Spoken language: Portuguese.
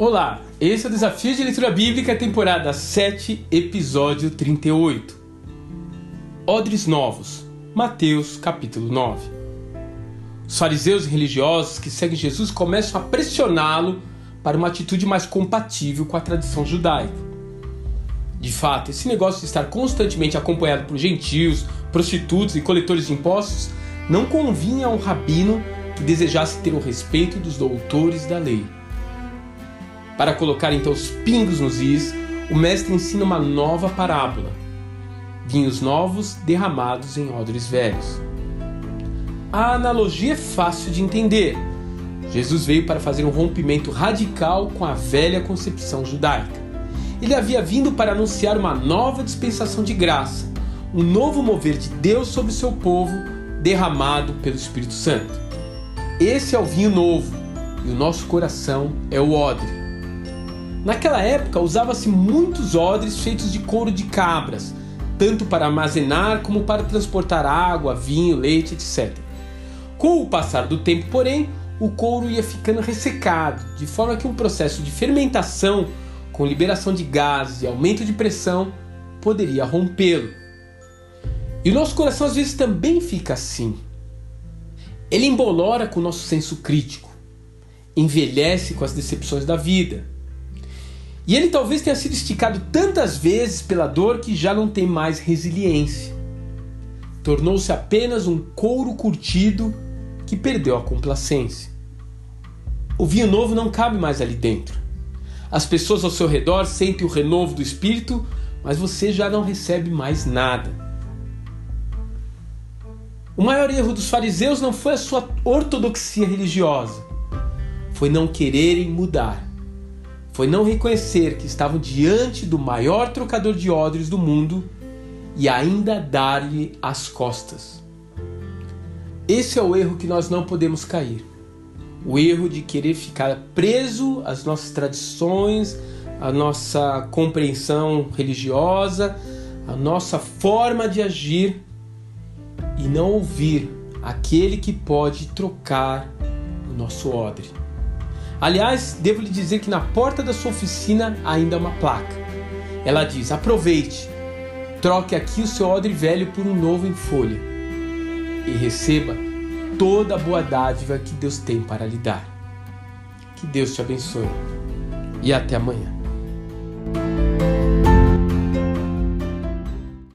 Olá, esse é o Desafio de Leitura Bíblica, temporada 7, episódio 38. Odres Novos, Mateus capítulo 9. Os fariseus religiosos que seguem Jesus começam a pressioná-lo para uma atitude mais compatível com a tradição judaica. De fato, esse negócio de estar constantemente acompanhado por gentios, prostitutos e coletores de impostos não convinha a um rabino que desejasse ter o respeito dos doutores da lei. Para colocar então os pingos nos is, o mestre ensina uma nova parábola: vinhos novos derramados em odres velhos. A analogia é fácil de entender. Jesus veio para fazer um rompimento radical com a velha concepção judaica. Ele havia vindo para anunciar uma nova dispensação de graça, um novo mover de Deus sobre seu povo, derramado pelo Espírito Santo. Esse é o vinho novo e o nosso coração é o odre. Naquela época usava-se muitos odres feitos de couro de cabras, tanto para armazenar como para transportar água, vinho, leite, etc. Com o passar do tempo, porém, o couro ia ficando ressecado, de forma que um processo de fermentação, com liberação de gases e aumento de pressão, poderia rompê-lo. E o nosso coração às vezes também fica assim. Ele embolora com o nosso senso crítico, envelhece com as decepções da vida e ele talvez tenha sido esticado tantas vezes pela dor que já não tem mais resiliência. Tornou-se apenas um couro curtido que perdeu a complacência. O vinho novo não cabe mais ali dentro. As pessoas ao seu redor sentem o renovo do espírito, mas você já não recebe mais nada. O maior erro dos fariseus não foi a sua ortodoxia religiosa, foi não quererem mudar foi não reconhecer que estavam diante do maior trocador de odres do mundo e ainda dar-lhe as costas. Esse é o erro que nós não podemos cair. O erro de querer ficar preso às nossas tradições, à nossa compreensão religiosa, à nossa forma de agir e não ouvir aquele que pode trocar o nosso odre. Aliás, devo lhe dizer que na porta da sua oficina ainda há uma placa. Ela diz: aproveite, troque aqui o seu odre velho por um novo em folha e receba toda a boa dádiva que Deus tem para lhe dar. Que Deus te abençoe e até amanhã.